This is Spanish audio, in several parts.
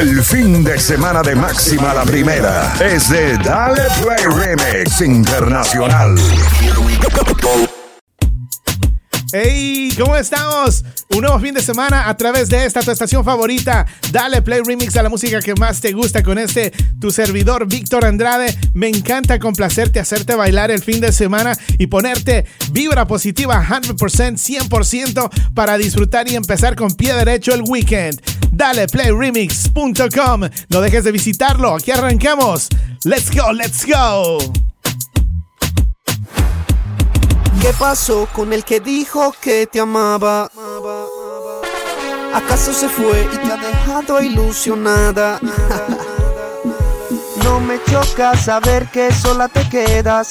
El fin de semana de máxima la primera es de Dale Play Remix Internacional. Hey, ¿cómo estamos? Un nuevo fin de semana a través de esta tu estación favorita. Dale play remix a la música que más te gusta con este tu servidor Víctor Andrade. Me encanta complacerte, hacerte bailar el fin de semana y ponerte vibra positiva 100%, 100% para disfrutar y empezar con pie derecho el weekend. Dale playremix.com. No dejes de visitarlo. Aquí arrancamos. Let's go, let's go. ¿Qué pasó con el que dijo que te amaba? ¿Acaso se fue y te ha dejado ilusionada? no me choca saber que sola te quedas.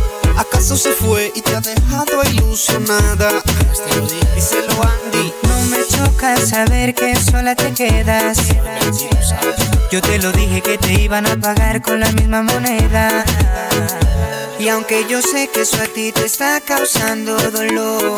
¿Acaso se fue y te ha dejado ilusionada? Díselo Andy. No me choca saber que sola te quedas. Yo te lo dije que te iban a pagar con la misma moneda. Y aunque yo sé que eso a ti te está causando dolor.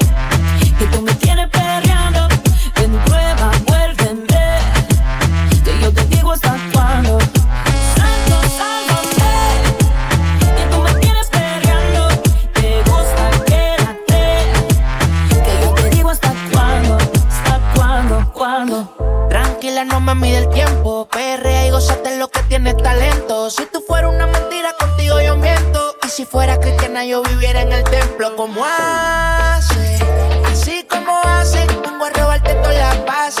que tú me tienes perreando. Ven, prueba, vuélveme. Que yo te digo hasta cuándo. Santo, sálvame. Que tú me tienes perreando. Te gusta, quédate. Que yo te digo hasta cuándo. Hasta cuándo, cuándo. Tranquila, no me mide el tiempo. Perrea y gozate lo que tienes talento. Si tú fueras una mentira, contigo yo miento. Y si fuera cristiana, yo viviera en el templo como hace vengo a robarte todas las bases,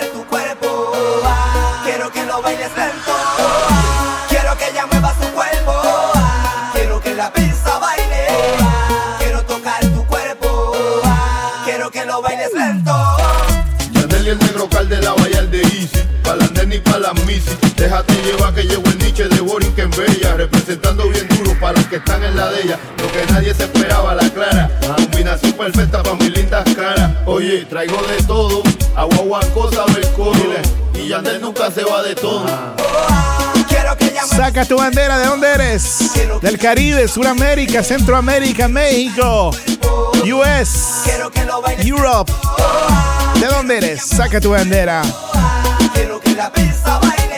en Bella, representando bien duro para los que están en la de ella. Lo que nadie se esperaba, la clara. Combinación perfecta para mis lindas caras. Oye, traigo de todo, agua, cosa, el Y Yandel nunca se va de todo. Saca tu bandera, ¿de dónde eres? Del Caribe, Suramérica, Centroamérica, México, US, Europe. ¿De dónde eres? Saca tu bandera. Quiero que la pista baile.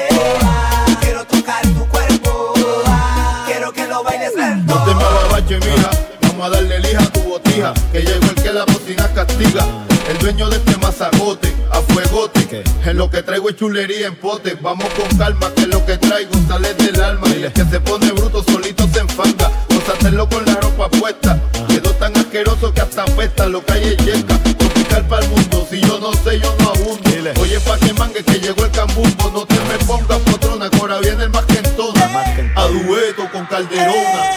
No te me ababache, mija. Vamos a darle lija a tu botija. Que llegó el que la bocina castiga. El dueño de este mazagote, a fuegote. En lo que traigo es chulería en pote. Vamos con calma, que lo que traigo sale del alma. Y el que se pone bruto solito se enfanga. hacerlo con la ropa puesta. Quedó tan asqueroso que hasta apesta. Lo que hay es. Tropical para el mundo. Si yo no sé, yo no abundo. Oye, pa' que mangue que llegó el cambumbo. No te me pongas potrona, que ahora viene el más que en todas. A dueto con Calderona.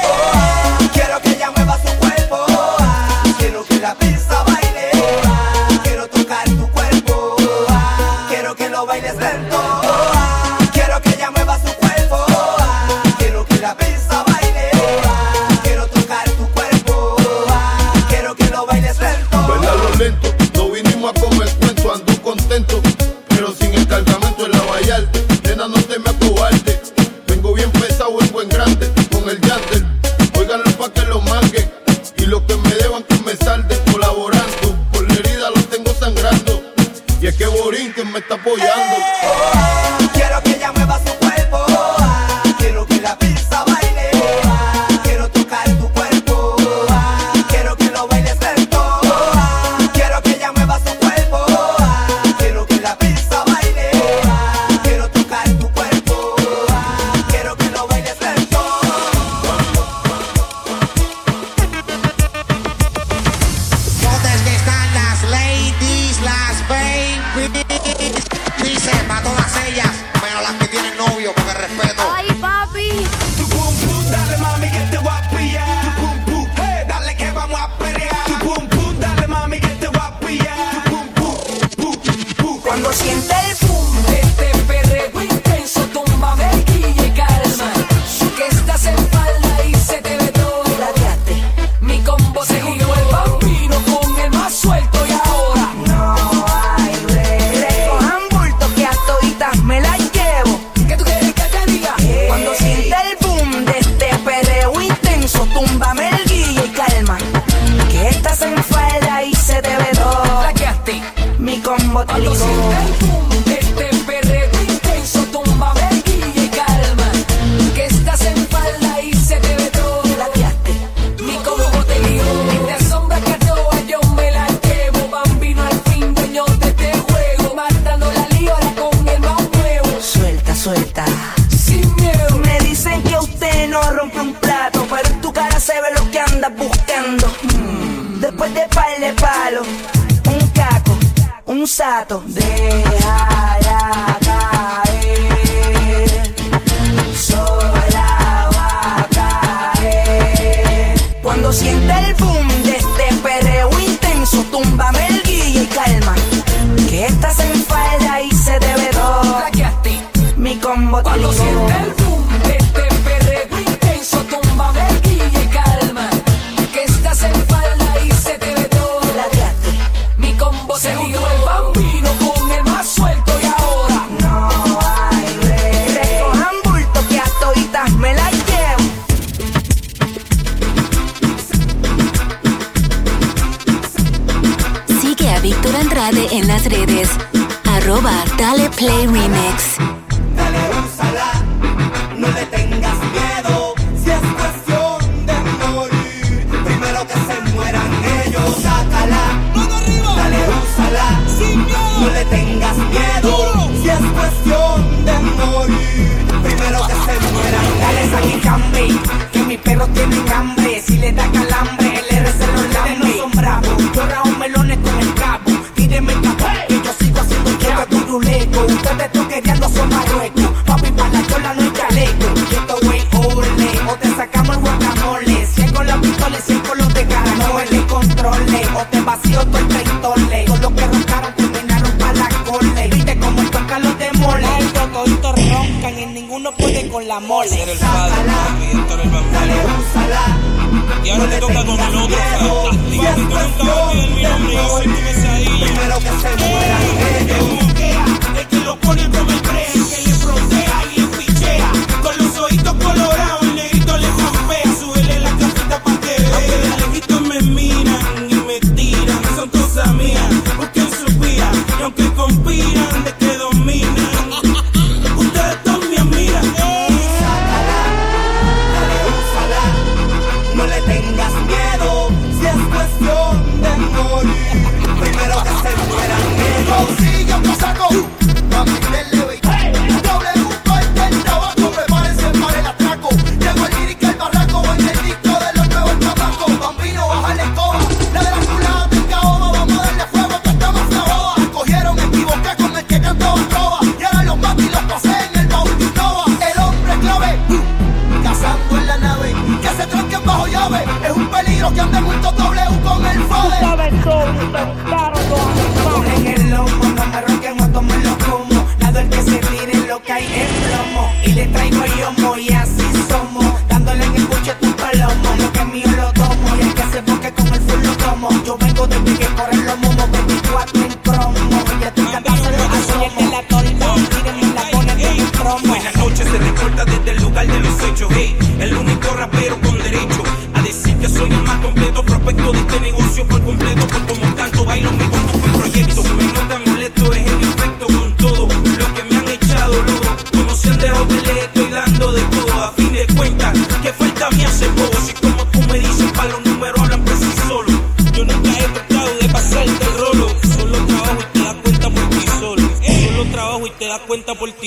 yo vengo de Miguel.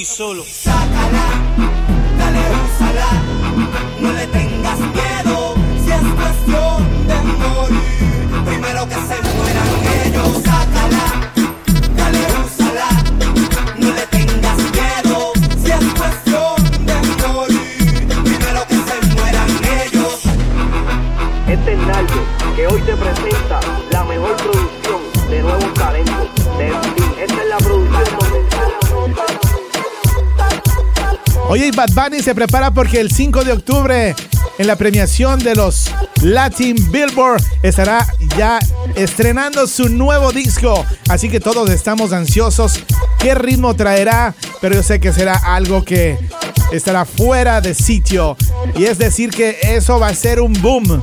solo. Bad Bunny se prepara porque el 5 de octubre en la premiación de los Latin Billboard estará ya estrenando su nuevo disco. Así que todos estamos ansiosos qué ritmo traerá, pero yo sé que será algo que estará fuera de sitio. Y es decir que eso va a ser un boom,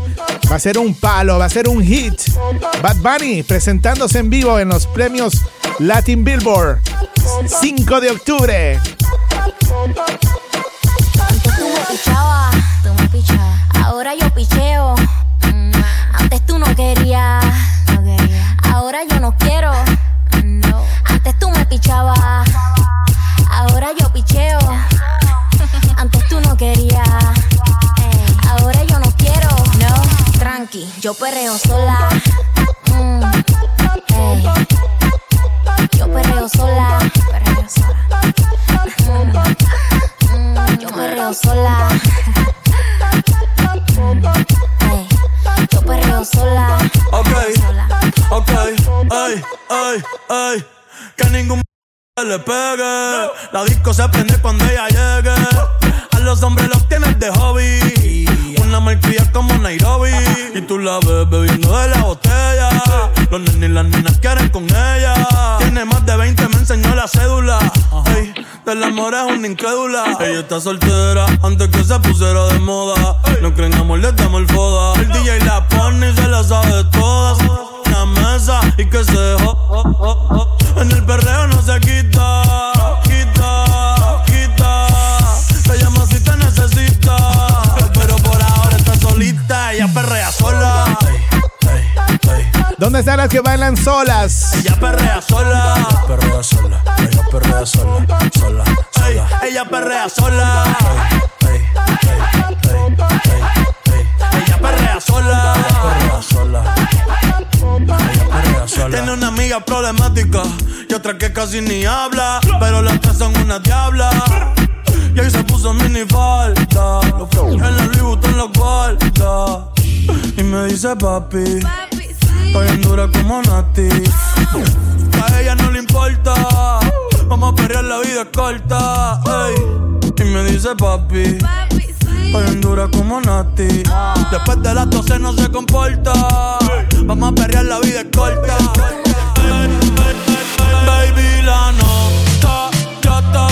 va a ser un palo, va a ser un hit. Bad Bunny presentándose en vivo en los premios Latin Billboard 5 de octubre tú me pichabas. Ahora yo picheo. Mm, antes tú no querías. Quería. Ahora yo no quiero. No. Antes tú me pichabas. Ahora yo picheo. Antes tú no querías. Ahora yo no quiero. No. Tranqui, yo perreo sola. Mm, yo perreo sola. Perreo sola perreo sola. Yo perreo sola. Ok, ok, ay, ay, ay. Que ningún le pegue. La disco se prende cuando ella llegue. A los hombres los tienes de hobby una malcría como Nairobi. Y tú la ves bebiendo de la botella. Los nenes y las nenas quieren con ella. Tiene más de 20, me enseñó la cédula. Ey, del amor es una incrédula. Ella está soltera antes que se pusiera de moda. No creen amor, le damos el foda. El DJ la pone y se la sabe todas. La mesa y que se jo, En el perreo no se quita ¿Dónde están las que bailan solas? Ella perrea sola. Ella perrea sola. Ella perrea sola. Ella perrea sola. Ella perrea sola. Ella perrea sola. Tiene una amiga problemática y otra que casi ni habla. Pero las tres son una diabla. Y ahí se puso mini falta. En la Louis en la guarda. Y me dice papi. Está bien dura como Nati. A ella no le importa. Vamos a perrear, la vida corta. Y me dice papi. Está bien dura como Nati. Después de las 12 no se comporta. Vamos a perrear, la vida corta. Baby, la nota ya está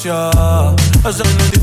Als er in the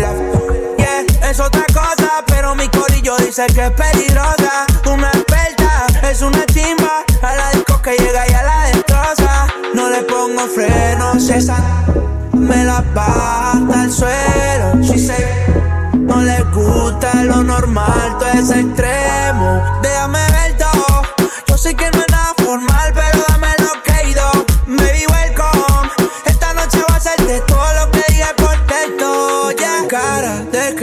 la. Yeah, es otra cosa, pero mi corillo dice que es peligrosa. Una experta, es una chimba. A la disco que llega y a la destroza. No le pongo frenos, esa me la baja hasta el suelo. Si se no le gusta lo normal, todo es extremo. Déjame ver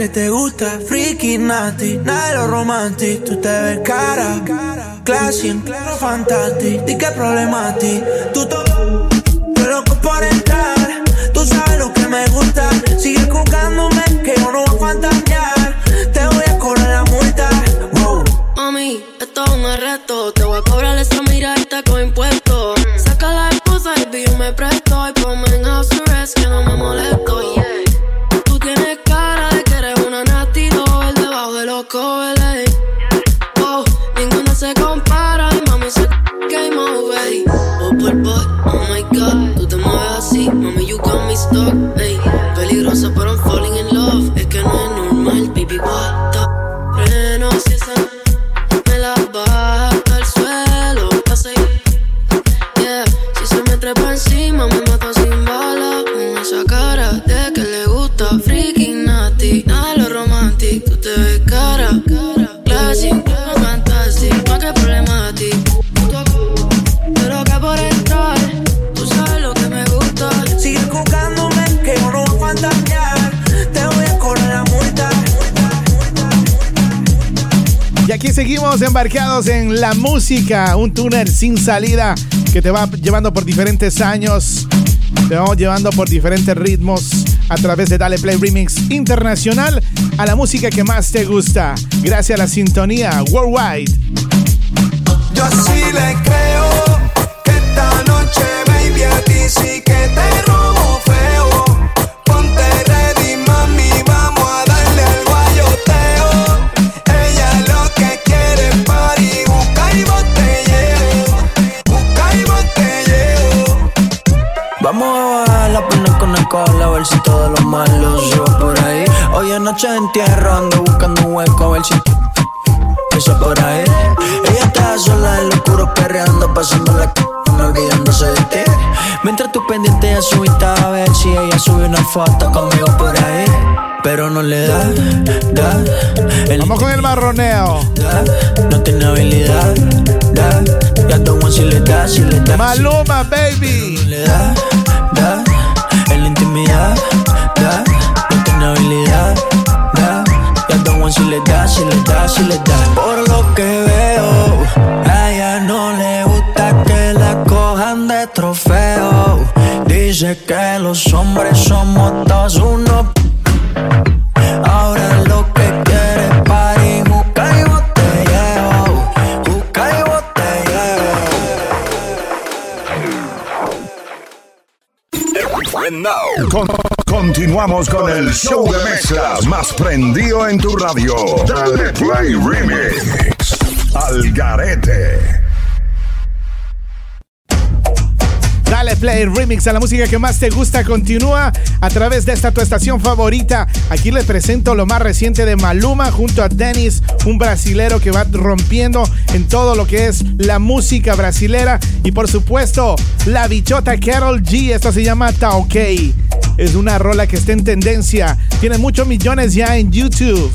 que te gusta, freaky, nasty. Nada de lo romántico. Tú te ves cara, classy, en claro, fantástico. ¿Y qué problema a ti? Tú todo. Yo loco por entrar. Tú sabes lo que me gusta. Sigue jugándome que yo no voy a fantasear. Te voy a cobrar la multa. Wow. Mami, esto es un arresto. Te voy a cobrar esa miradita con impuestos. Aquí seguimos embarcados en la música, un túnel sin salida que te va llevando por diferentes años, te vamos llevando por diferentes ritmos a través de Dale Play Remix Internacional a la música que más te gusta, gracias a la sintonía Worldwide. Yo así le creo que esta noche, baby, a ti sí que te robo Hoy anoche entierro ando buscando un hueco a ver si eso por ahí. Ella está sola en lo oscuro perreando, pasando la c no olvidándose de ti. Mientras tú pendiente a su a ver si ella sube una foto conmigo por ahí. Pero no le da, da. Vamos con el marroneo. Da, no tiene habilidad, da. Ya tomo si le da, si le da. Maluma, baby. Le da, da. En la intimidad, Si le da, si le da, si le da. Por lo que veo, a ella no le gusta que la cojan de trofeo. Dice que los hombres somos todos uno. Ahora lo que quiere es party, juca y botelleo. Juca y Con- Continuamos con el show de mezclas más prendido en tu radio. Dale Play Remix. Al garete. Dale play remix a la música que más te gusta. Continúa a través de esta tu estación favorita. Aquí les presento lo más reciente de Maluma junto a Dennis, un brasilero que va rompiendo en todo lo que es la música brasilera. Y por supuesto, la bichota Carol G. Esto se llama Taokei. Es una rola que está en tendencia. Tiene muchos millones ya en YouTube.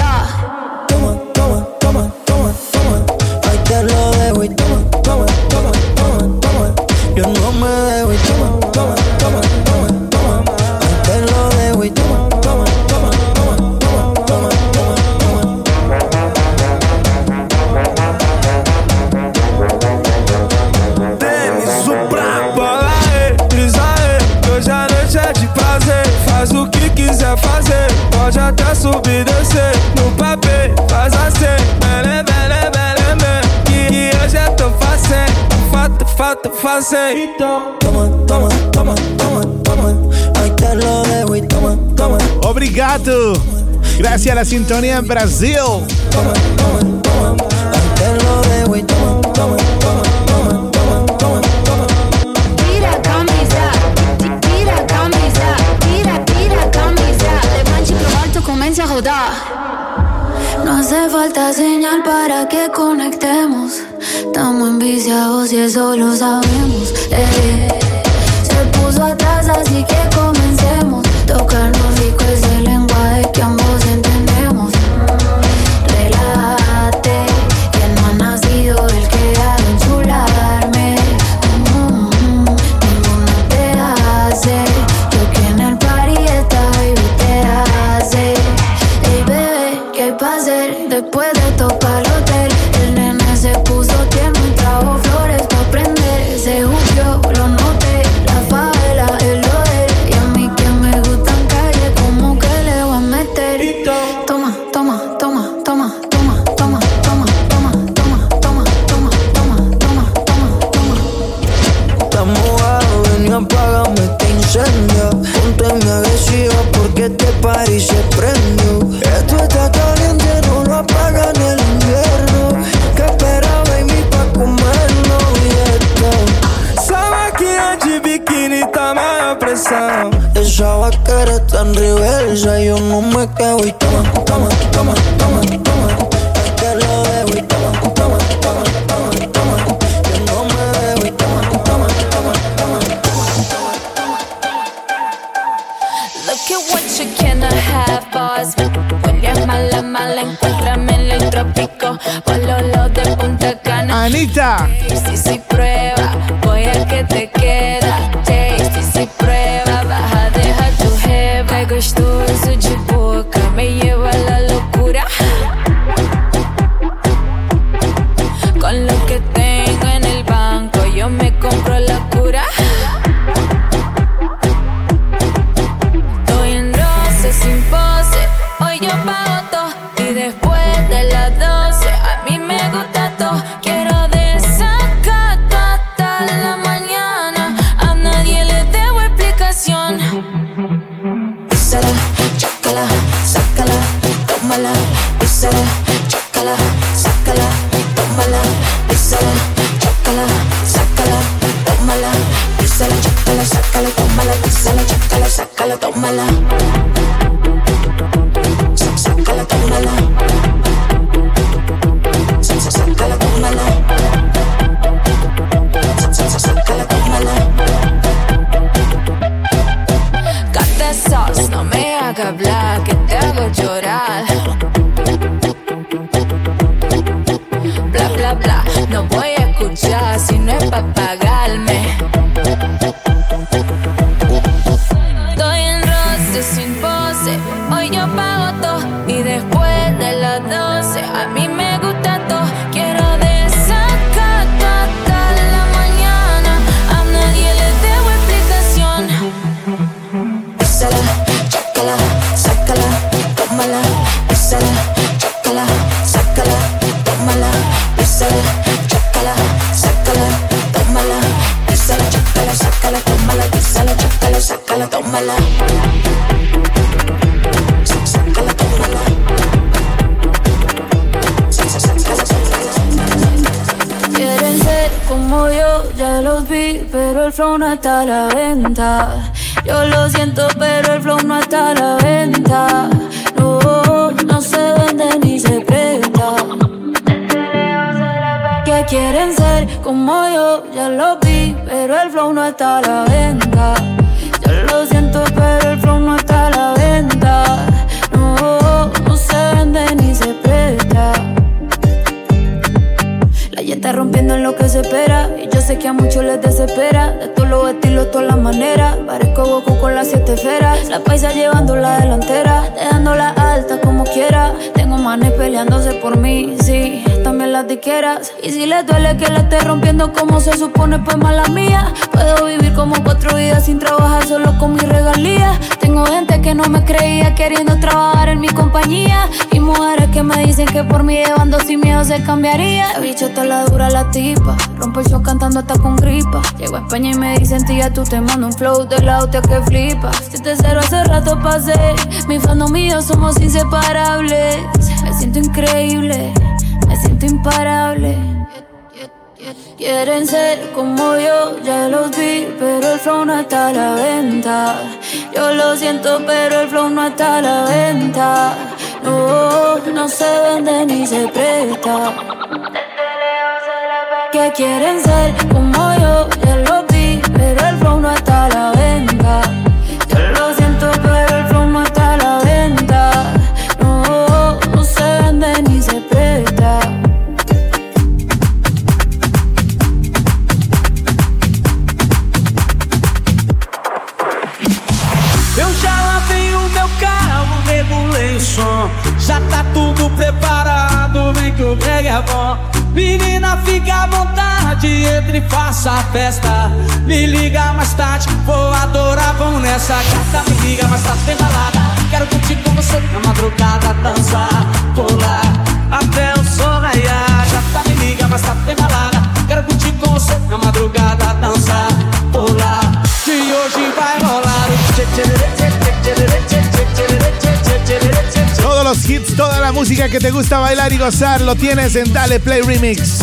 A. pase. Toma, toma, toma, toma, toma. Hoy te lo dejo y toma, toma. Obrigado. Gracias a la sintonía en Brasil. Toma, toma, toma. Hoy te lo dejo y toma, toma, toma. No hace falta señal para que conectemos. Estamos enviciados y eso lo sabemos. Eh. Se puso atrás, así que comencemos. Tocarnos rico ese lenguaje que ambos entendemos. desayuno me quedo y toma, toma, toma. Tú te mando un flow de la que flipa. Si te cero hace rato pasé. Mi fandom yo somos inseparables. Me siento increíble, me siento imparable. Quieren ser como yo, ya los vi, pero el flow no está a la venta. Yo lo siento, pero el flow no está a la venta. No, no se vende ni se presta. Que quieren ser como yo, ya vi, pero el flow no está a la venta. Yo lo siento, pero el flow no está a la venta. No, no se vende ni se presta. Eu já lavei o meu carro, regulei o som. Já tá tudo preparado, vem que o brega é bom. Menina, fica à vontade, entre e faça a festa. Me liga mais tarde, vou adorar, vamos nessa gata. Me liga mais tarde, tem balada. Quero curtir com você na madrugada, dançar, pular até o sol raiar. Gata, me liga mais tarde, tem balada. Quero curtir com você na madrugada, dançar, pular. Que hoje vai rolar o tchê tchê tchê tchê tchê tchê tchê tchê tchê tchê tchê Todos los hits, toda la música que te gusta bailar y gozar lo tienes en Dale Play Remix.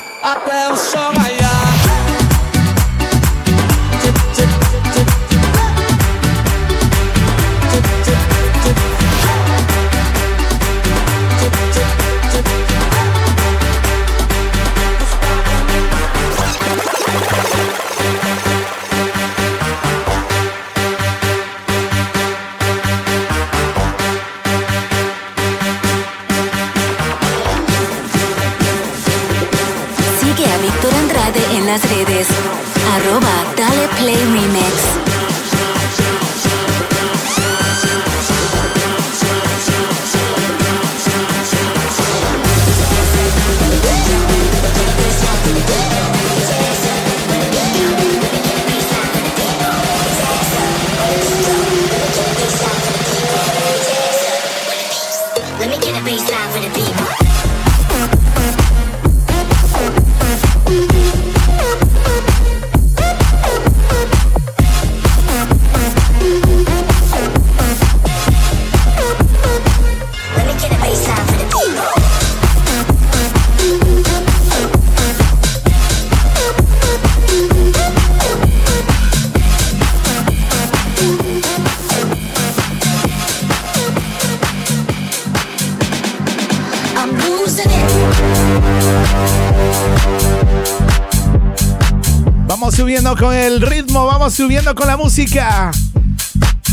subiendo con la música.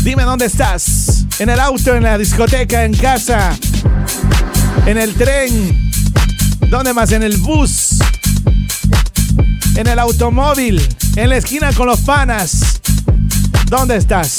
Dime dónde estás. En el auto, en la discoteca, en casa, en el tren. ¿Dónde más? En el bus. En el automóvil. En la esquina con los panas. ¿Dónde estás?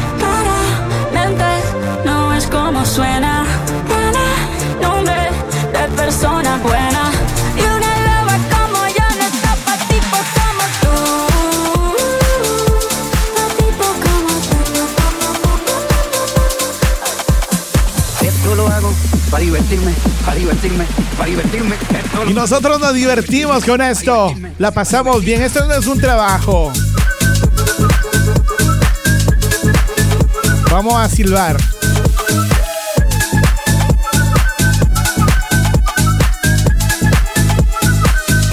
Claramente no es como suena. Tiene nombre de persona buena. para divertirme, para divertirme, para divertirme. Y nosotros nos divertimos con esto. La pasamos bien. Esto no es un trabajo. Vamos a silbar.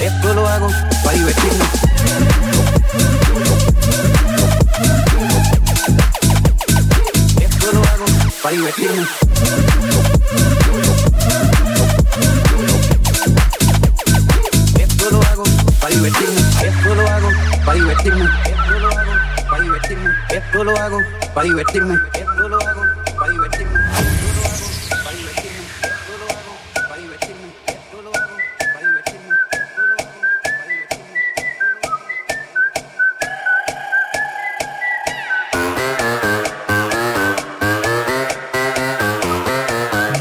Esto lo hago para divertirme. Esto lo hago para divertirme. Esto lo hago para divertirme. Esto lo hago para divertirme. Esto lo hago para divertirme. Esto lo hago para divertirme.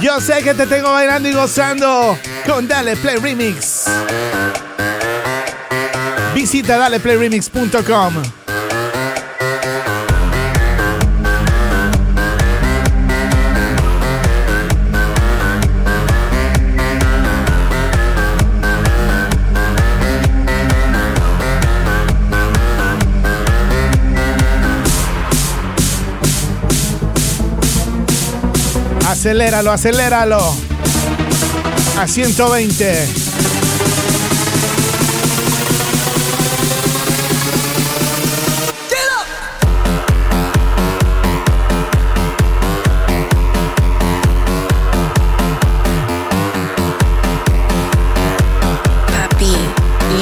Yo sé que te tengo bailando y gozando con Dale Play Remix. Visita daleplayremix.com. Aceléralo, aceléralo. A 120. Papi,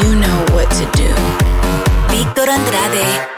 you know what to do. Víctor Andrade.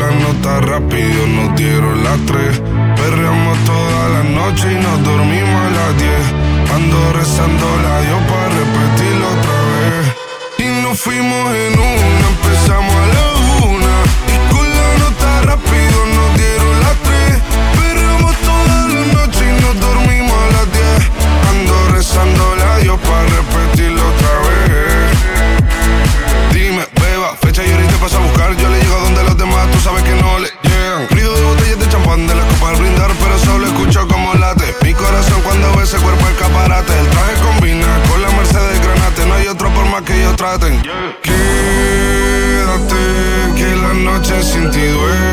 La nota rápido nos dieron las tres. Perreamos toda la noche y nos dormimos a las diez. Ando rezando la Dios para repetirlo otra vez. Y nos fuimos en una, empezamos a la una. Con la nota rápido nos dieron las tres. Perramos toda la noche y nos dormimos a las diez. Ando rezando la Dios para repetirlo otra vez. Sabes que no le llegan. Ruido de botellas de champán de la copa al brindar, pero solo escucho como late. Mi corazón cuando ve ese cuerpo escaparate. El traje combina con la Mercedes Granate. No hay otro por más que ellos traten. Quédate, que la noche sin ti duele.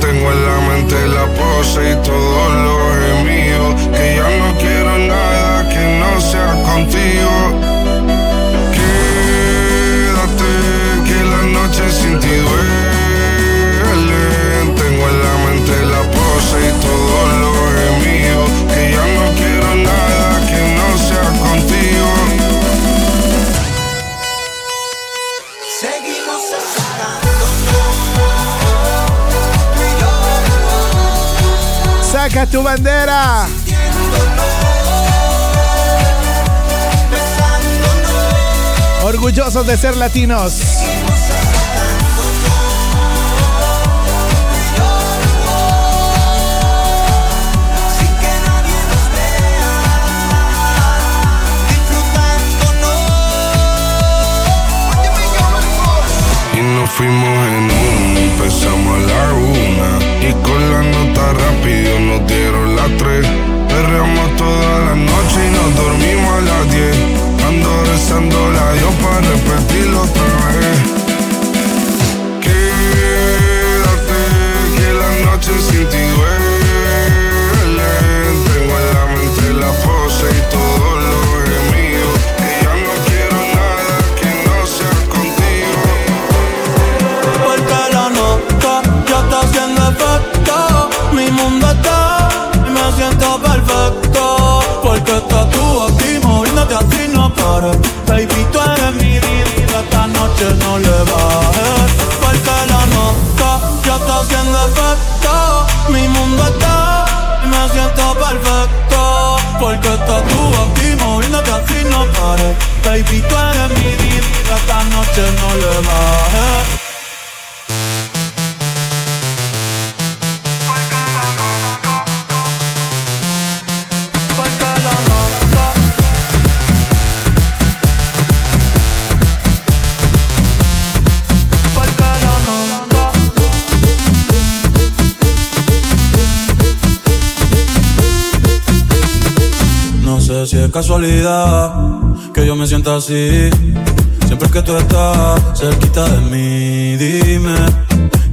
Tengo en la mente la pose y todo lo gemido. Que ya no quiero nada que no sea contigo. Sin ti duele. Tengo en la mente la pose y todo lo gemido. Que ya no quiero nada que no sea contigo. Seguimos Saca tu bandera. Orgullosos de ser latinos. Fuimos en una, empezamos a la una. Y con la nota rápido nos dieron las tres. Perreamos toda la noche y nos dormimos a las diez. Ando rezando la Dios para repetirlo otra vez. Baby, tú eres mi vida, esta noche no le bajes. Porque la nota ya está haciendo efecto. Mi mundo está me siento perfecto. Porque estás tú aquí moviéndote así no pares. Baby, tú eres mi vida, esta noche no le bajes. Es casualidad que yo me sienta así. Siempre que tú estás cerquita de mí, dime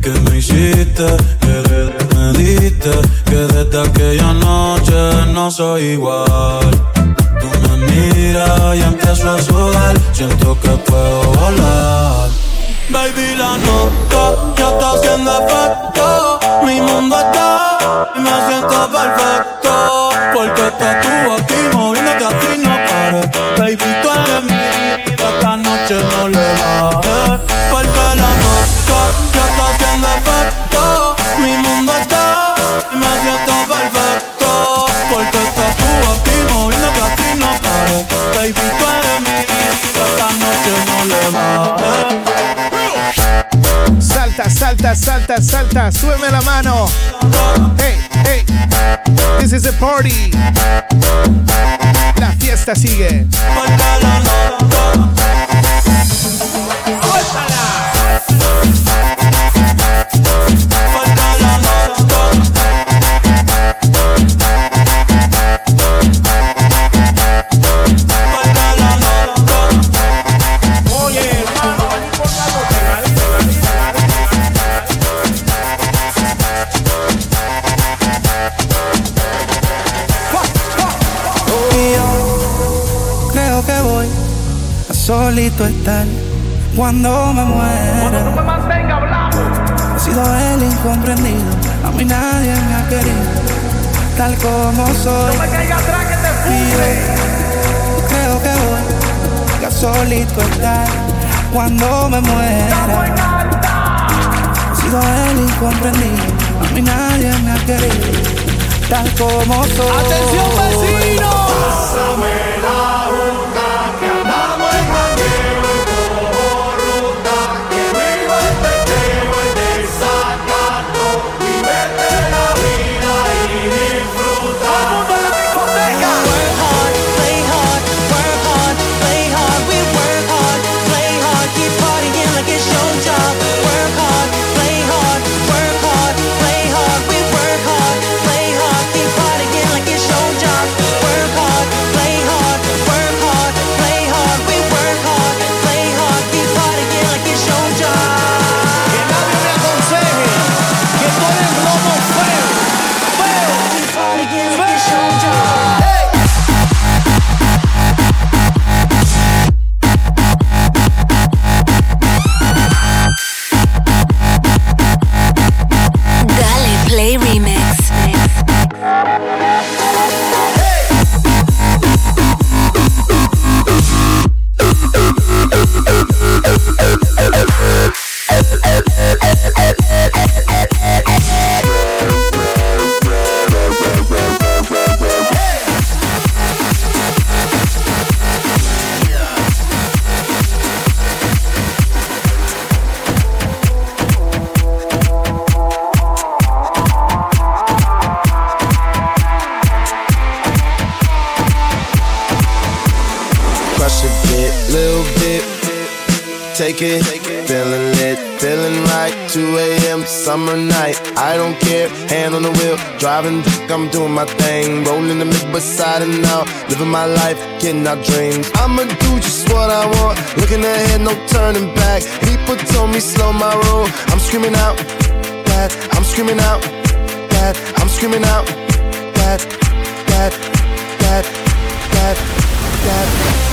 que me hiciste, que me diste, que desde aquella noche no soy igual. Tú me miras y empiezo a sudar, siento que puedo volar. Baby, la nota ya está haciendo efecto. Mi mundo está y me siento perfecto. Porque estás tú aquí salta, salta, la mano. Hey, hey, this is a party. La fiesta sigue. Estar cuando me muera. He sido el incomprendido, a mí nadie me ha querido, tal como soy. Y yo creo que voy a solito estar cuando me muera. He sido el incomprendido, a mí nadie me ha querido, tal como soy. ¡Atención, vecinos! Pásame la driving. I'm doing my thing, rolling the mid beside and out, living my life, getting our dreams. I'ma do just what I want, looking ahead, no turning back. People told me slow my roll. I'm screaming out that, I'm screaming out that, I'm screaming out that, that, that, that, that.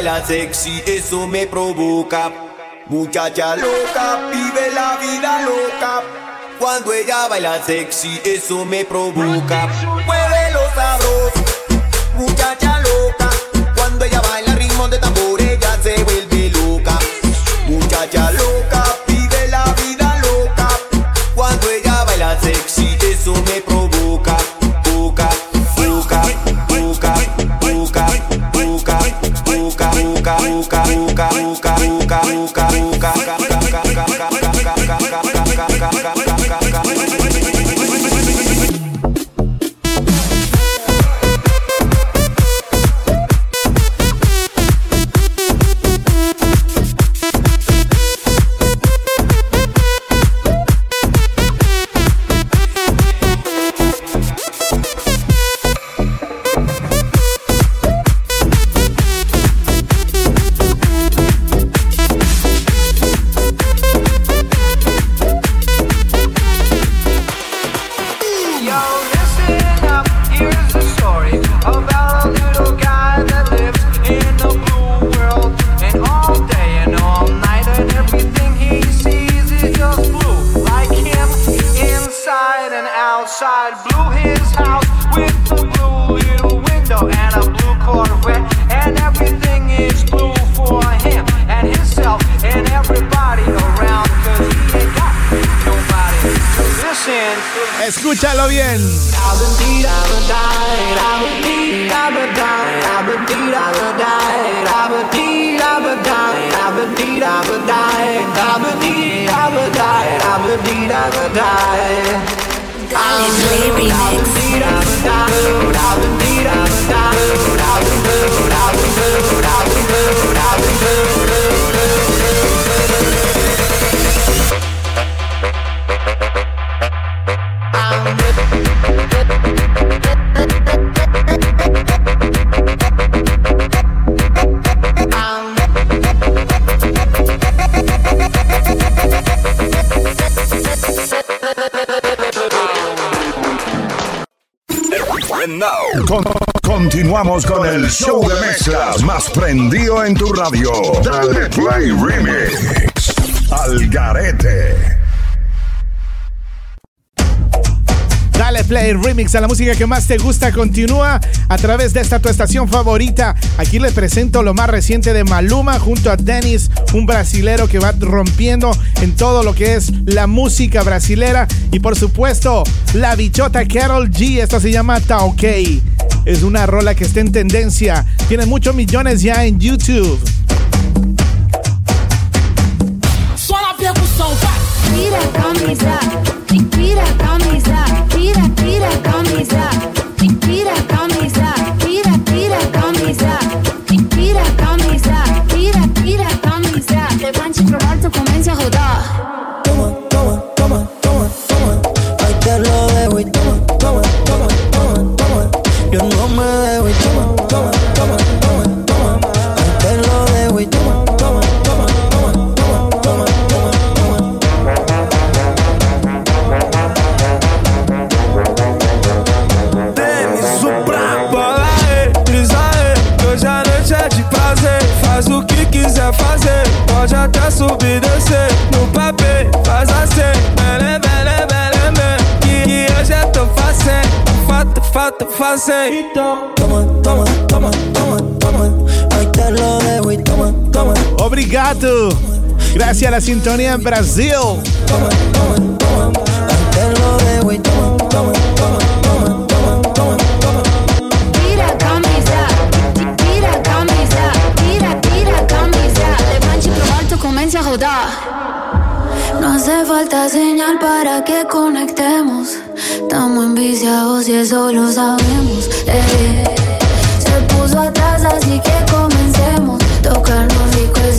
Baila sexy, eso me provoca. Muchacha loca, vive la vida loca. Cuando ella baila sexy, eso me provoca. Continuamos con el show de mezclas más prendido en tu radio. Dale Play Remix. Al Garete. Dale play remix a la música que más te gusta. Continúa a través de esta tu estación favorita. Aquí le presento lo más reciente de Maluma junto a Dennis, un brasilero que va rompiendo en todo lo que es la música brasilera. Y por supuesto, la bichota Carol G. Esto se llama Ta OK. Es una rola que está en tendencia. Tiene muchos millones ya en YouTube. Percussão, vai! Tira a camisa, tira a camisa, tira, tira a camisa, tira a camisa, tira, tira a camisa, tira a camisa, tira, tira a camisa. Levante pro alto, comece a rodar. pase. Y toma, toma, Obrigado. Gracias a la sintonía en Brasil. Toma, toma, toma. Hoy te lo y a rodar. No hace falta señal para que conectemos. Estamos enviciados y eso lo sabemos. eh. Se puso atrás, así que comencemos. Tocarnos rico es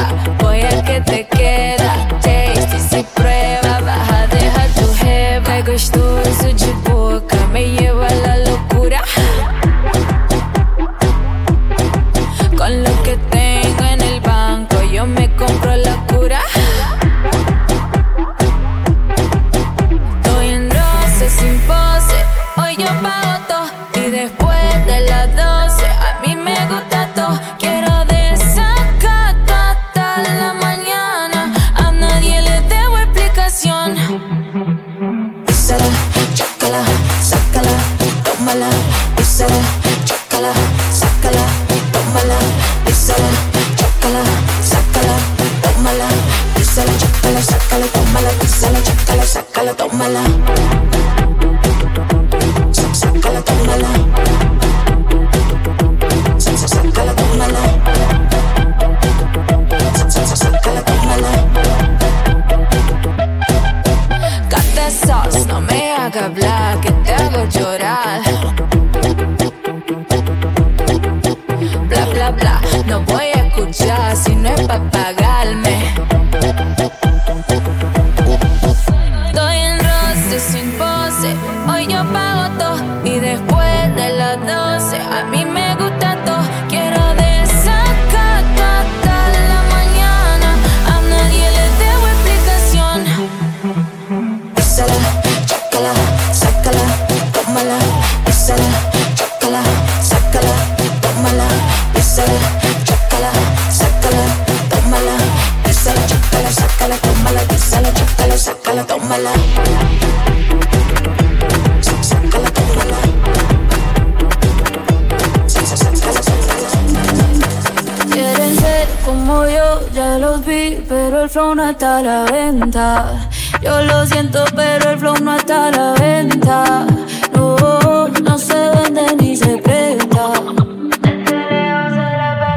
está a la venta. Yo lo siento, pero el flow no está a la venta. No, no se vende ni se presta.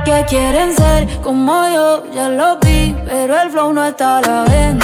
Que quieren ser como yo, ya lo vi, pero el flow no está a la venta.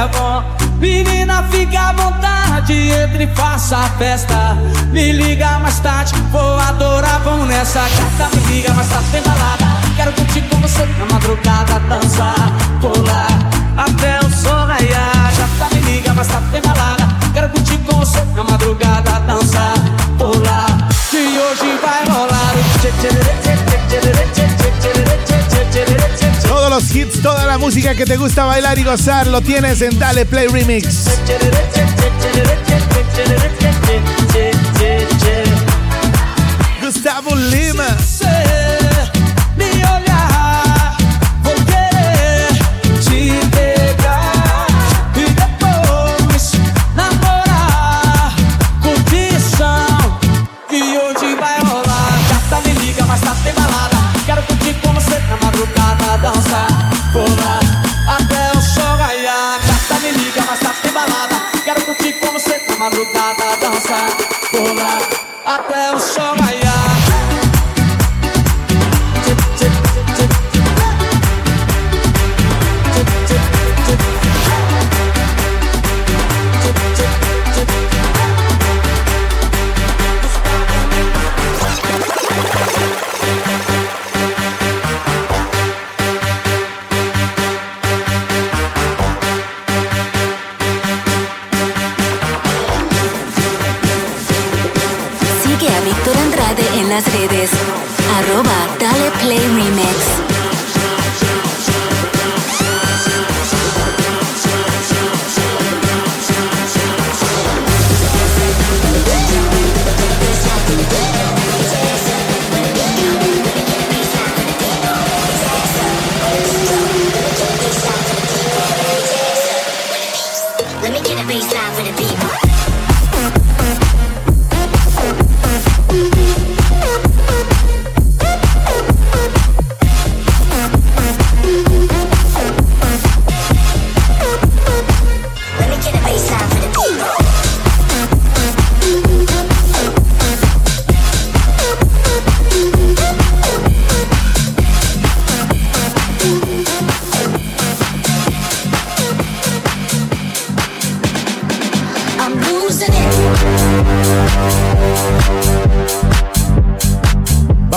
é bom. Menina, fica à vontade, entre e faça a festa. Me liga mais tarde, vou adorar, vamos nessa gata. Me liga mais tarde, tem balada. Quero curtir com você na madrugada, dançar, pular até o sol raiar. Tá, me liga mais tarde, tem balada. Quero curtir com você na madrugada, dançar, pular. Que hoje vai rolar o tchê Todos los hits, toda la música que te gusta bailar y gozar lo tienes en Dale Play Remix. Gustavo Lima. madrugada dança, pular até o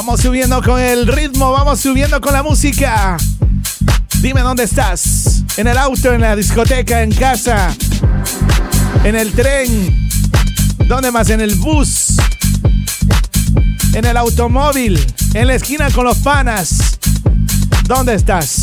Vamos subiendo con el ritmo, vamos subiendo con la música. Dime dónde estás. En el auto, en la discoteca, en casa, en el tren. ¿Dónde más? En el bus. En el automóvil. En la esquina con los panas. ¿Dónde estás?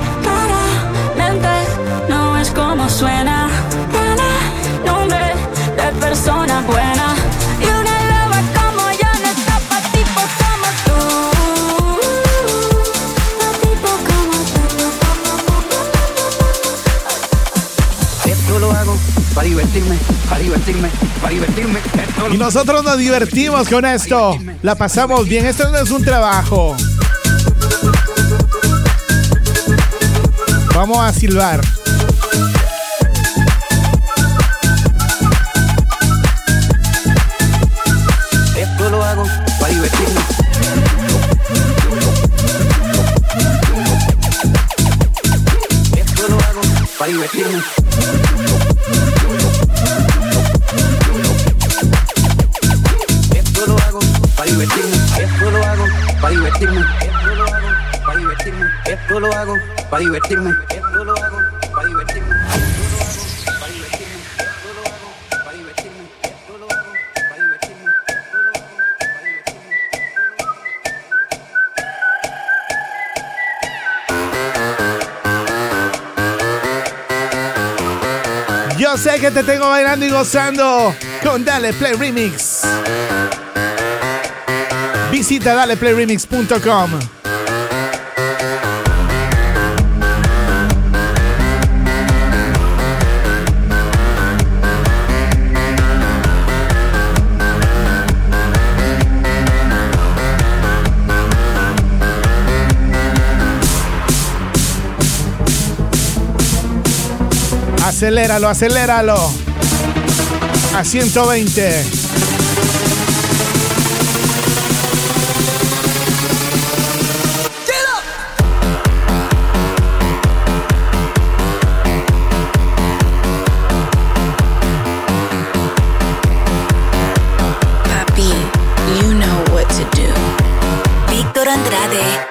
Claramente no es como suena. Nombre de persona buena. Y una loba como yo no está pa' tipos como tú. Pa' tipos como Esto lo hago para divertirme, para divertirme, para divertirme. Lo Y nosotros nos divertimos con esto. La pasamos bien. Esto no es un trabajo. Vamos a silbar. Divertirme. Esto lo hago para divertirme. Esto lo hago para divertirme. Esto lo hago para divertirme. Esto lo hago para divertirme. Sé que te tengo bailando y gozando con Dale Play Remix. Visita daleplayremix.com. Aceléralo, aceléralo. A 120. Papi, you know what to do. Víctor Andrade.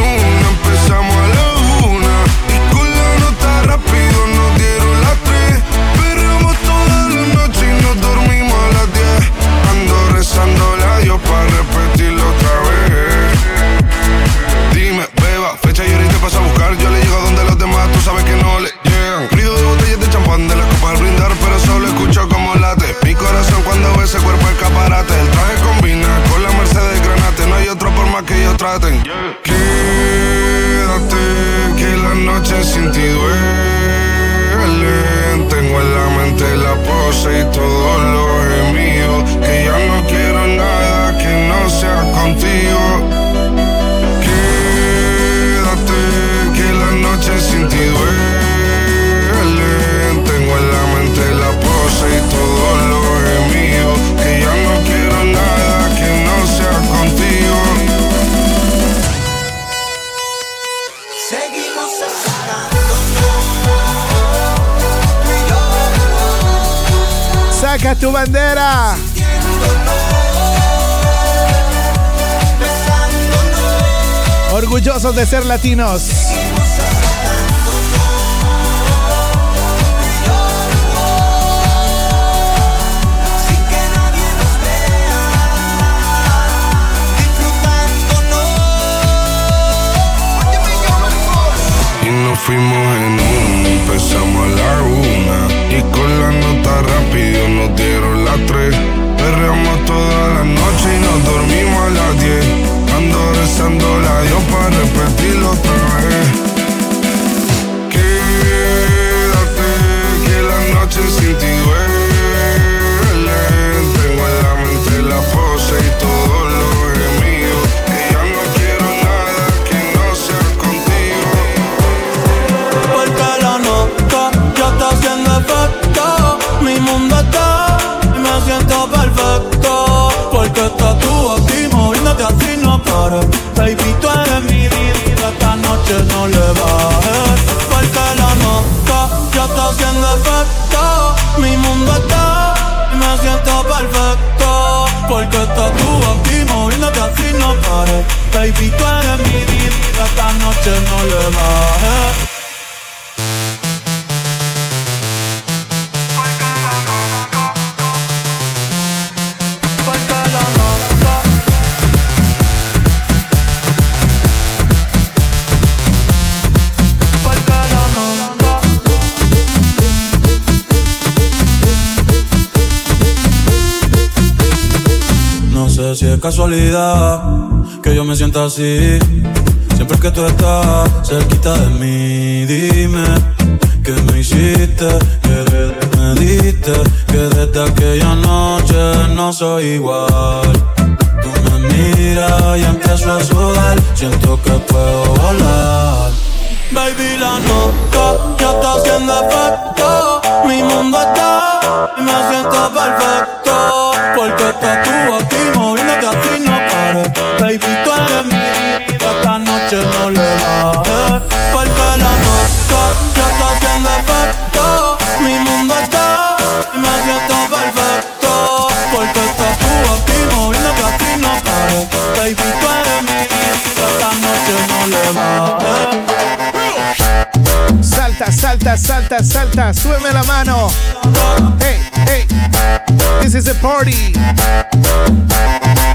ese cuerpo escaparate. El traje combina con la Mercedes Granate. No hay otro por más que ellos traten. Quédate, que la noche sin ti duele. Tengo en la mente la pose y todos los gemidos. Que ya no quiero nada que no sea contigo. Quédate, que la noche sin ti duele. Tengo en la mente la pose y todos los Saca tu bandera. Orgullosos de ser latinos. fuimos en un, empezamos a la una. Y con la rápido nos dieron las tres. Perreamos toda la noche y nos dormimos a las diez. Ando rezando la Dios para repetirlo otra vez. Quédate, que la noche sin ti duele. Pares. Baby, tú eres mi vida. Esta noche no le bajes. Porque la nota ya está haciendo efecto. Mi mundo está me siento perfecto. Porque estás tú aquí moviéndote así no pares. Baby, tú eres mi vida. Esta noche no le bajes. Es casualidad que yo me sienta así. Siempre que tú estás cerquita de mí, dime que me hiciste, que me diste, que desde aquella noche no soy igual. Tú me miras y empiezo a sudar, siento que puedo volar. Baby, la nota ya está haciendo efecto. Mi mundo está y me siento perfecto. Porque estás tú aquí salta, salta, súbeme la mano. Hey, hey, this is a party.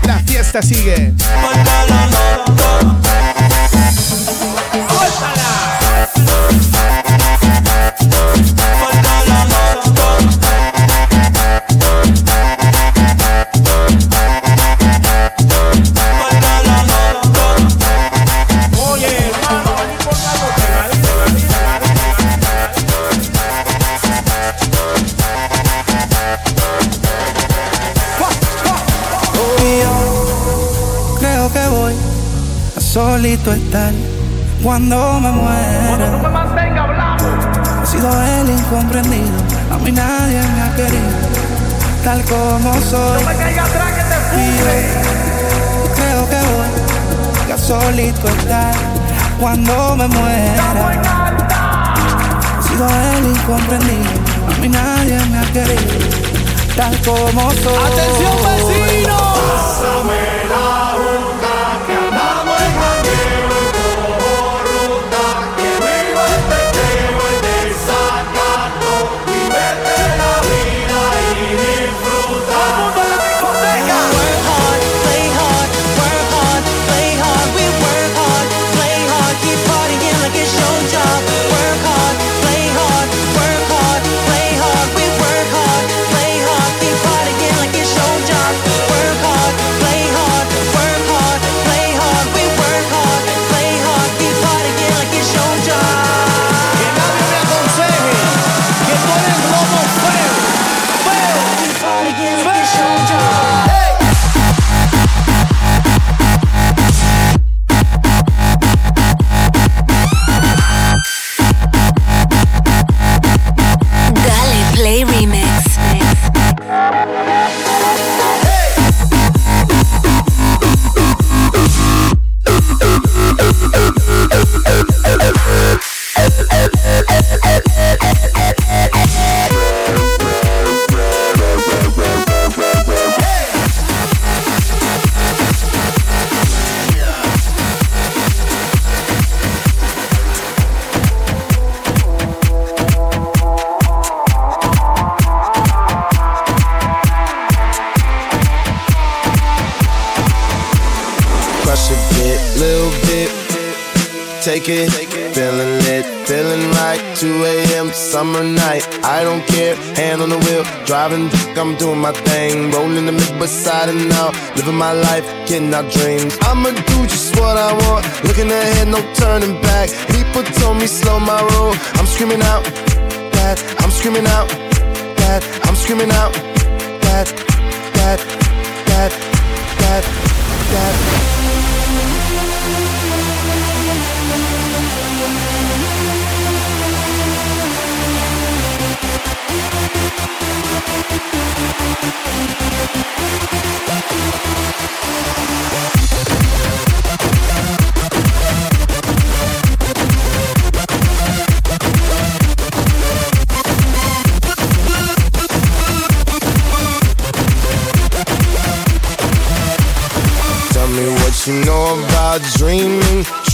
La fiesta sigue. Cuando me muera. He sido el incomprendido, a mí nadie me ha querido, tal como soy. Y yo creo que voy a solito estar cuando me muera. He sido el incomprendido, a mí nadie me ha querido, tal como soy. ¡Atención, vecino! Pásame la I don't care, hand on the wheel, driving. I'm doing my thing, rolling the mid beside and out, living my life, getting out dreams. I'ma do just what I want, looking ahead, no turning back. People told me slow my roll. I'm screaming out that, I'm screaming out that, I'm screaming out that, that, that, that, that. You know about dreaming,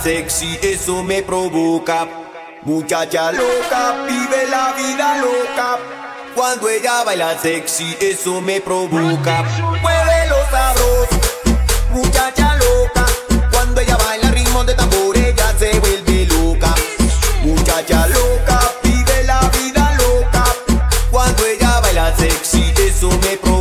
Sexy, eso me provoca. Muchacha loca, vive la vida loca. Cuando ella baila sexy, eso me provoca. Mueve los sabroso, muchacha loca. Cuando ella baila ritmo de tambor, ella se vuelve loca. Muchacha loca, vive la vida loca. Cuando ella baila sexy, eso me provoca.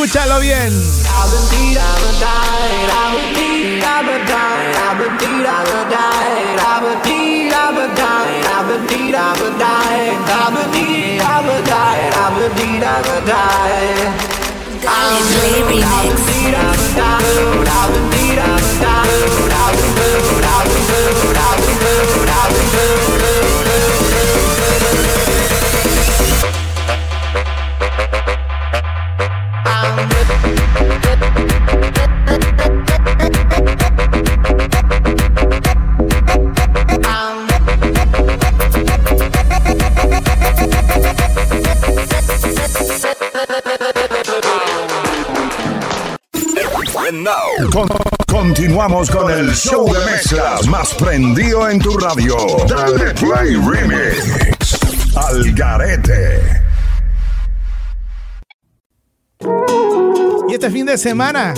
Escúchalo bien. Continuamos con el show de mezclas más prendido en tu radio. Dale Play Remix. Al Garete. Y este fin de semana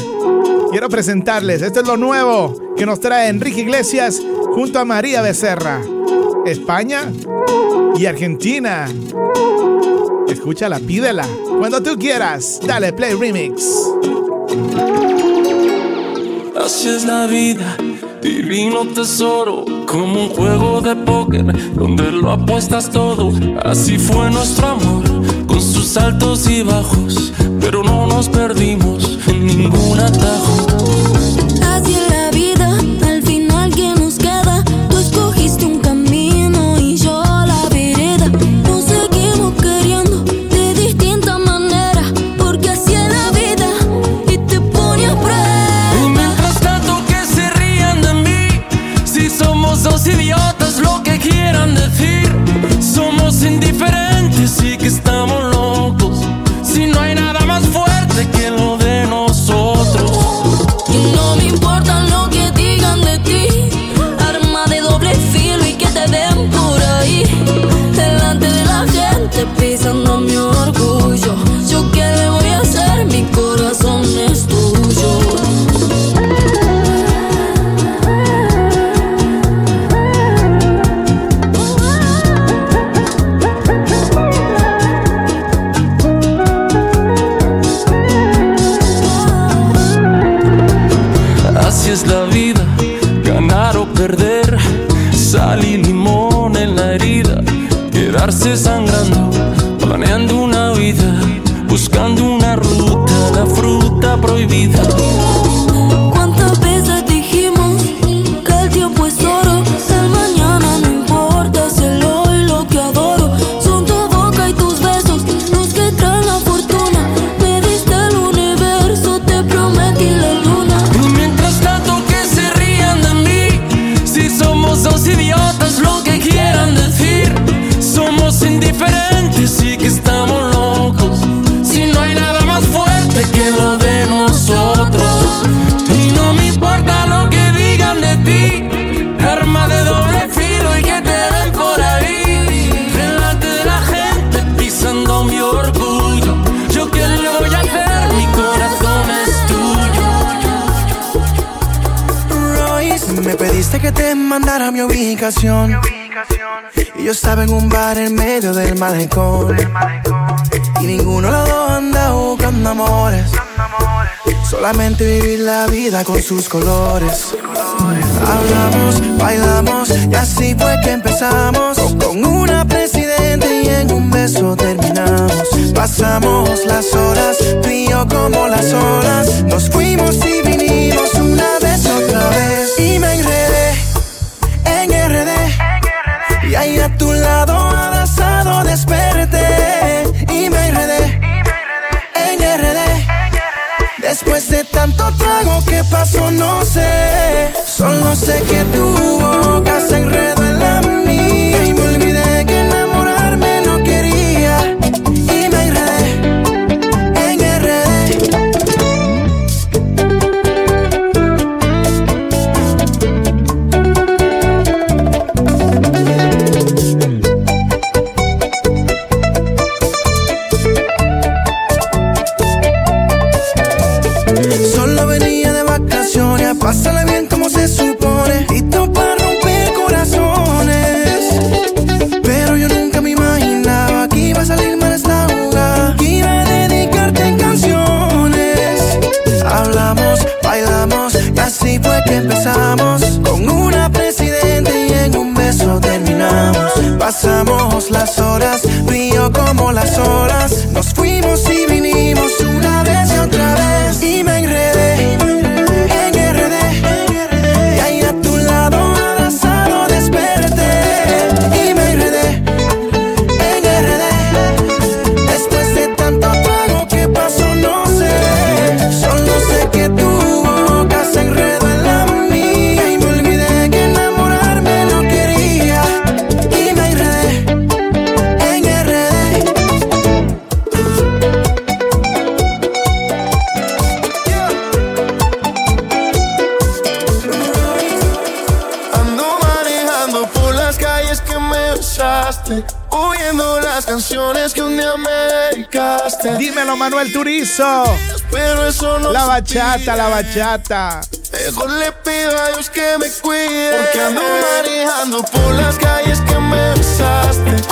quiero presentarles, esto es lo nuevo que nos trae Enrique Iglesias junto a María Becerra. España y Argentina. Escúchala, pídela. Cuando tú quieras, dale play remix. Es la vida, divino tesoro, como un juego de póker donde lo apuestas todo. Así fue nuestro amor, con sus altos y bajos, pero no nos perdimos en ningún atajo. anlamıyor ti. Arma de doble filo y que te den por ahí. Delante de la gente pisando mi orgullo. Yo que lo voy a hacer, mi corazón es tuyo. Royce, me pediste que te mandara. Mi ubicación. Y yo estaba en un bar en medio del malecón. Y ninguno de los dos anda buscando amores. Solamente vivir la vida con sus colores. Hablamos, bailamos y así fue que empezamos. Con una presidente y en un beso terminamos. Pasamos las horas, frío como las olas. Nos fuimos y vinimos una vez, otra vez. Hice tanto trago que pasó, no sé. Solo sé que tu boca se enredó en la mía. las horas, tú y yo como las horas. Manuel Turizo. La bachata, la bachata. Mejor le pido a Dios que me cuide. Porque ando manejando por las calles que me besaste.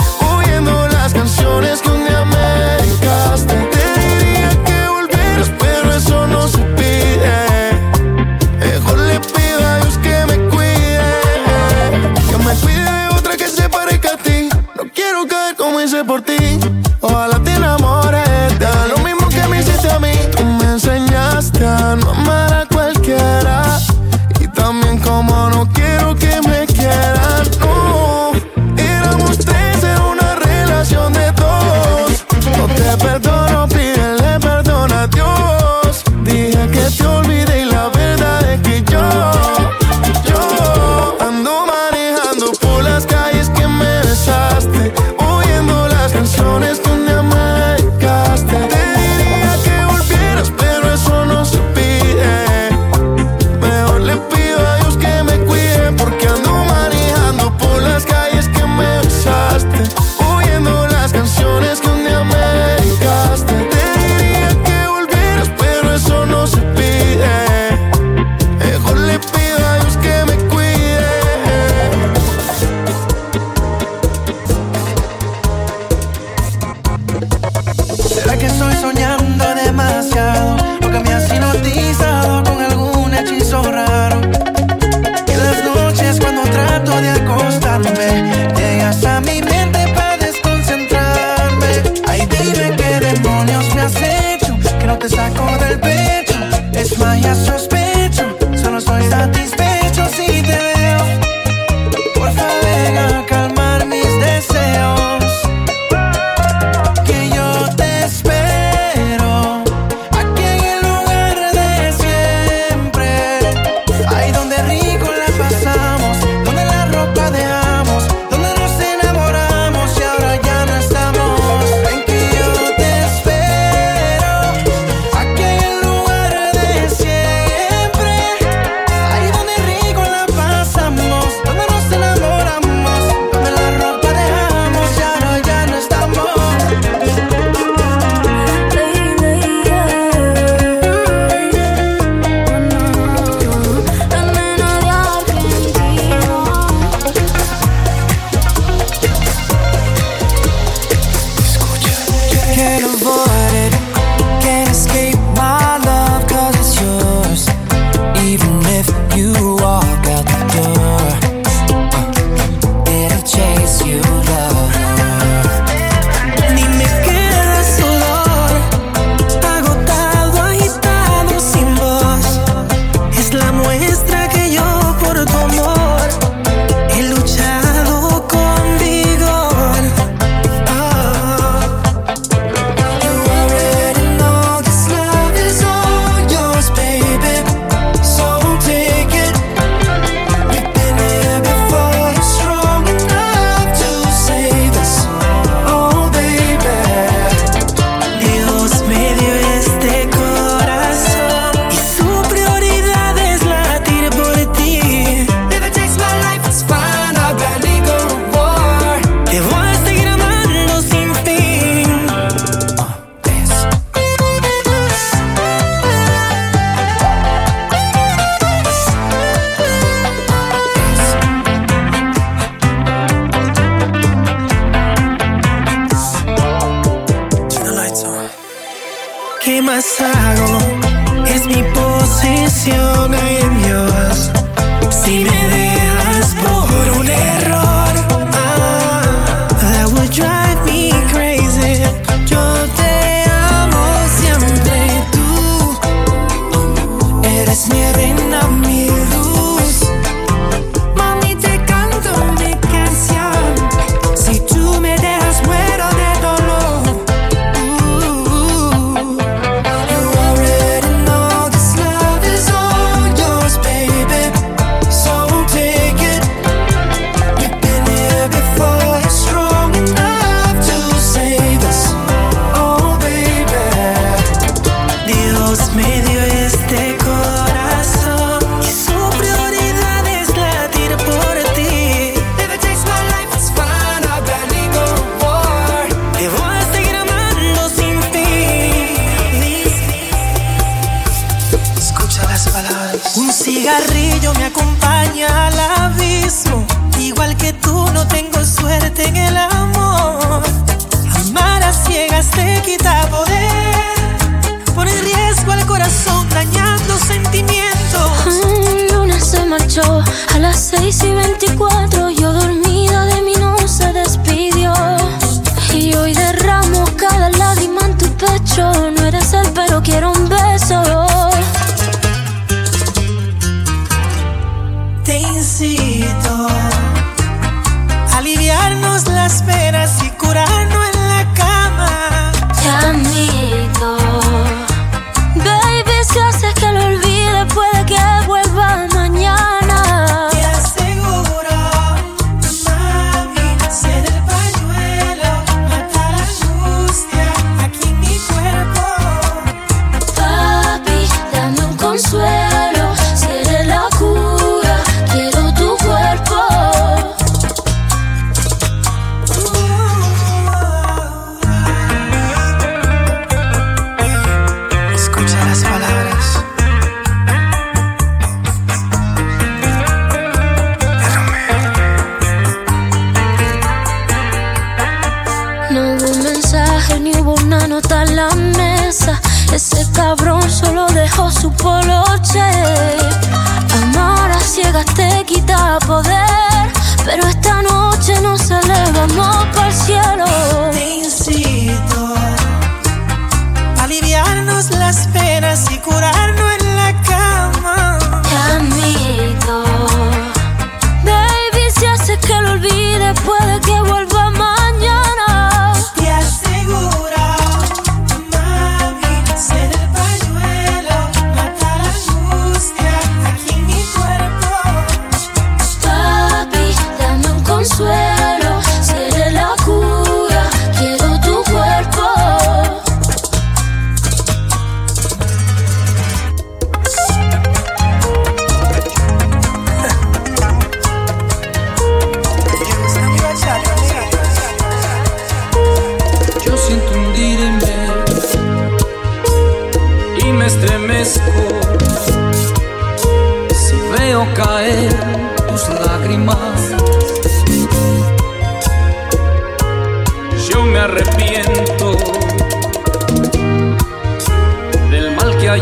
Tú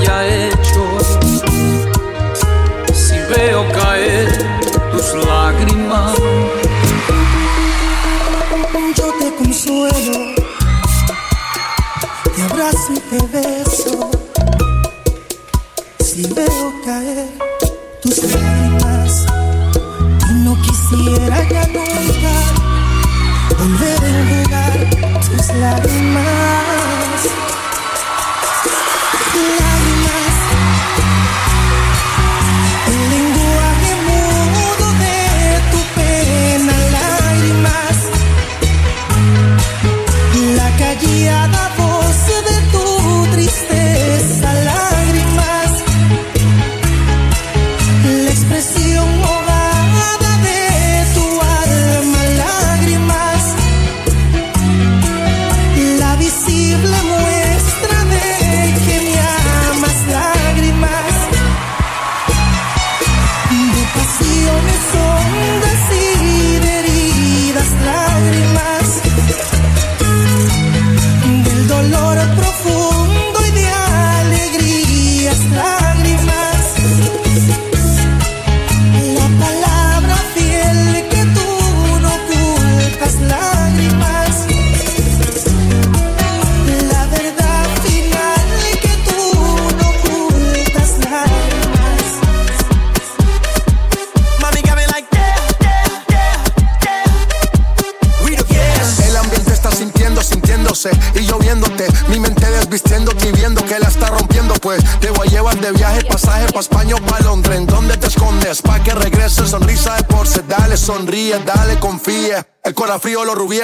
mal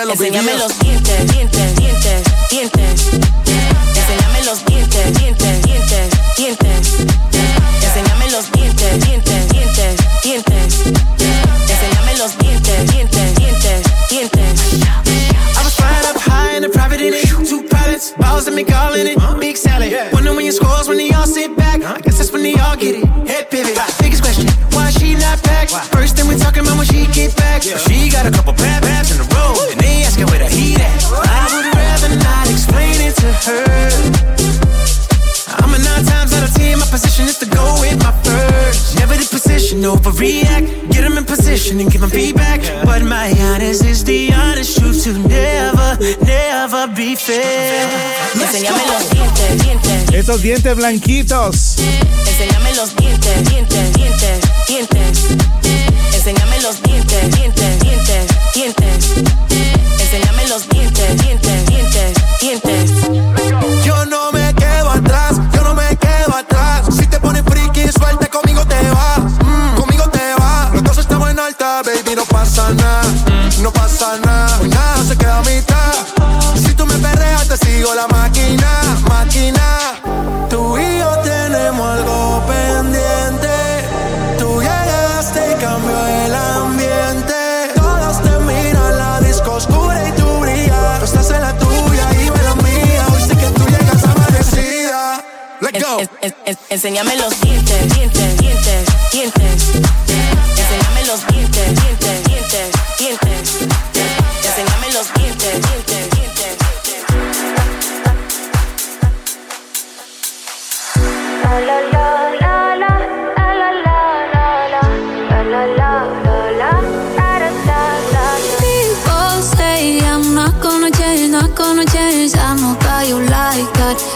los Enséñame los Esos dientes blanquitos. Dientes, dientes. Go. En- en- en- enséñame los dientes, dientes, dientes, dientes. Enséñame los dientes, dientes, dientes, dientes. Enséñame los dientes, dientes, dientes. La la la la la la la la la la la la la la la la la People say I'm not gonna change, not gonna change. I know that you like that.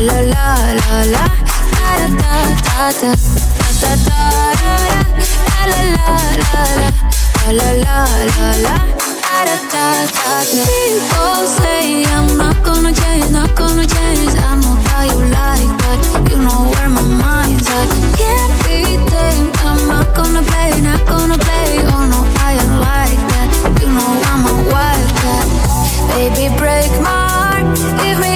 la la la la da da da da da da da la la la la la la la la da da da da. People say I'm not gonna change, not gonna change. I know how you like that. You know where my mind's at. Can't be tamed. I'm not gonna play, not gonna play. Oh no, I ain't like that. You know I'm a wildcat. Baby, break my heart. Give me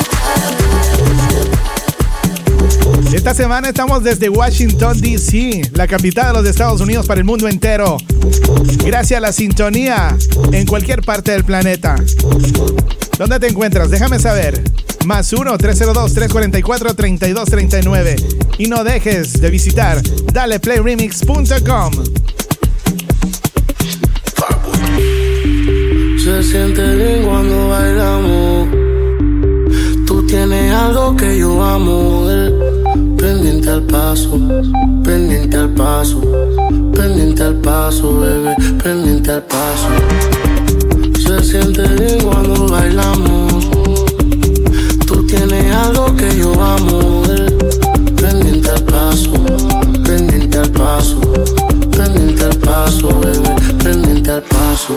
Esta semana estamos desde Washington, D.C., la capital de los Estados Unidos para el mundo entero. Gracias a la sintonía en cualquier parte del planeta. ¿Dónde te encuentras? Déjame saber. Más 1-302-344-3239. Y no dejes de visitar daleplayremix.com. Se siente bien cuando bailamos. Tú tienes algo que yo amo. Pendiente al paso, pendiente al paso, pendiente al paso, bebé, pendiente al paso. Se siente bien cuando bailamos. Tú tienes algo que yo amo. Pendiente al paso, pendiente al paso, pendiente al paso, bebé, pendiente al paso.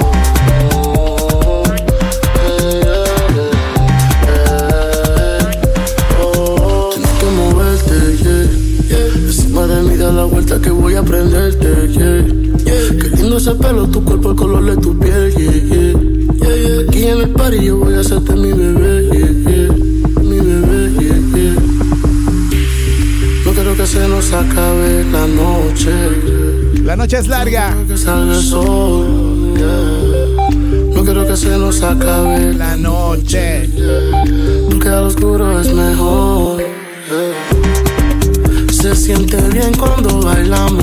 Voy a prenderte, yeah, yeah. Qué lindo ese pelo, tu cuerpo, el color de tu piel, yeah, yeah. Yeah, yeah. Aquí en el party yo voy a hacerte mi bebé, yeah, yeah. Mi bebé, yeah, yeah. No quiero que se nos acabe la noche. La noche es larga. Que salga el sol. No quiero que se nos acabe la noche. Porque al oscuro es mejor. Se siente bien cuando bailamos.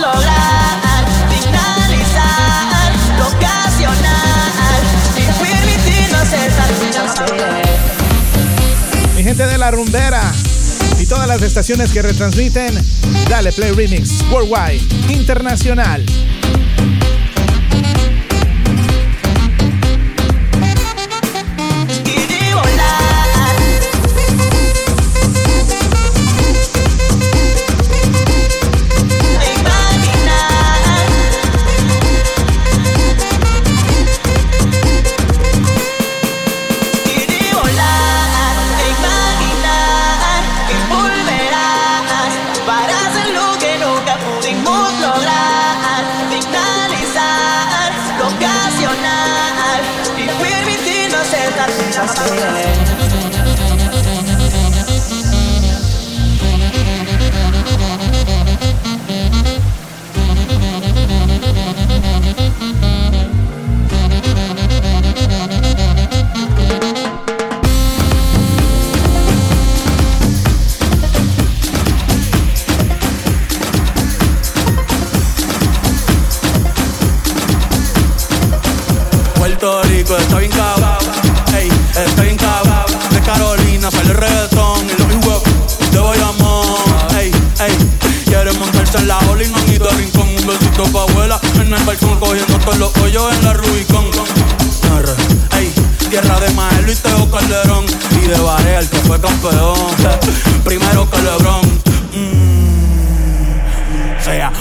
Lograr. Finalizar lo ocasional y permitirnos estar Mi gente de la rumbera todas las estaciones que retransmiten, dale Play Remix Worldwide Internacional.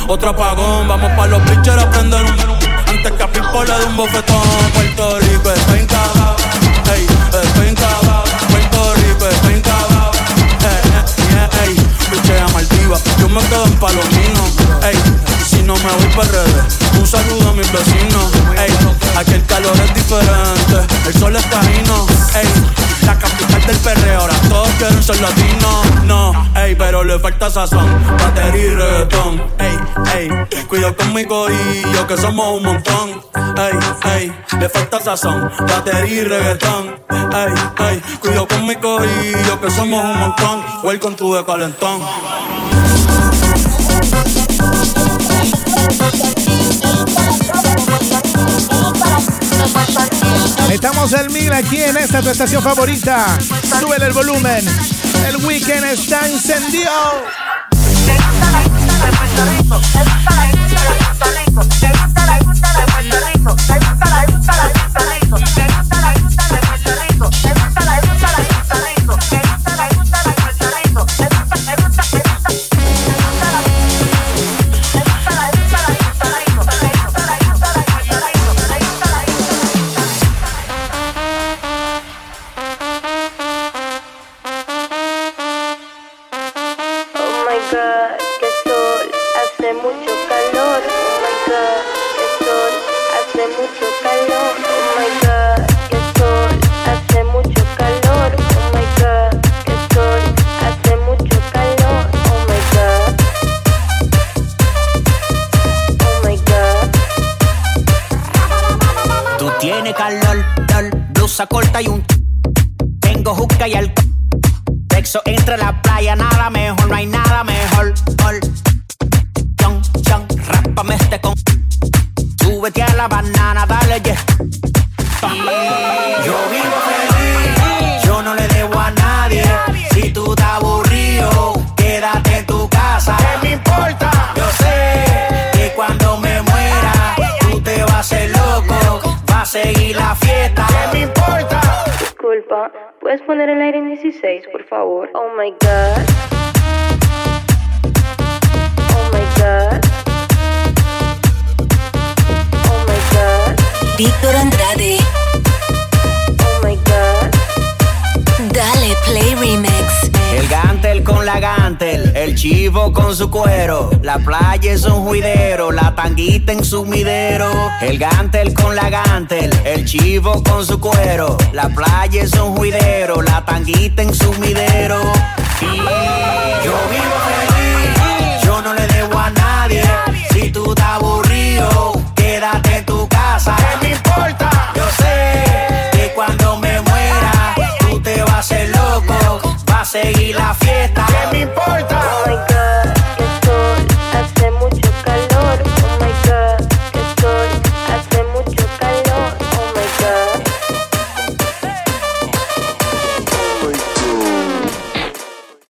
Otro apagón, vamos pa' los pitchers a prender un antes que a Pipo le dé un bofetón. Puerto Rico está encabado, ey, está encabado. Puerto Rico está encabado, eh, eh, eh, ey. Pichea Maldiva, yo me quedo en Palomino, ey. Si no me voy para redes, un saludo a mis vecinos, ey. Aquí el calor es diferente, el sol está fino, ey. La capital del perreo, ahora todos quieren ser latinos, no, ey, pero le falta sazón, batería y reggaetón, ey, ey. Cuidado con mi corillo, que somos un montón, ey, ey. Le falta sazón, batería y reggaetón, ey, ey. Cuidado con mi corillo, que somos un montón, welcome to the calentón. Estamos el mil aquí en esta tu estación favorita. Súbele el volumen. El weekend está encendido. el chivo con su cuero, la playa es un juidero.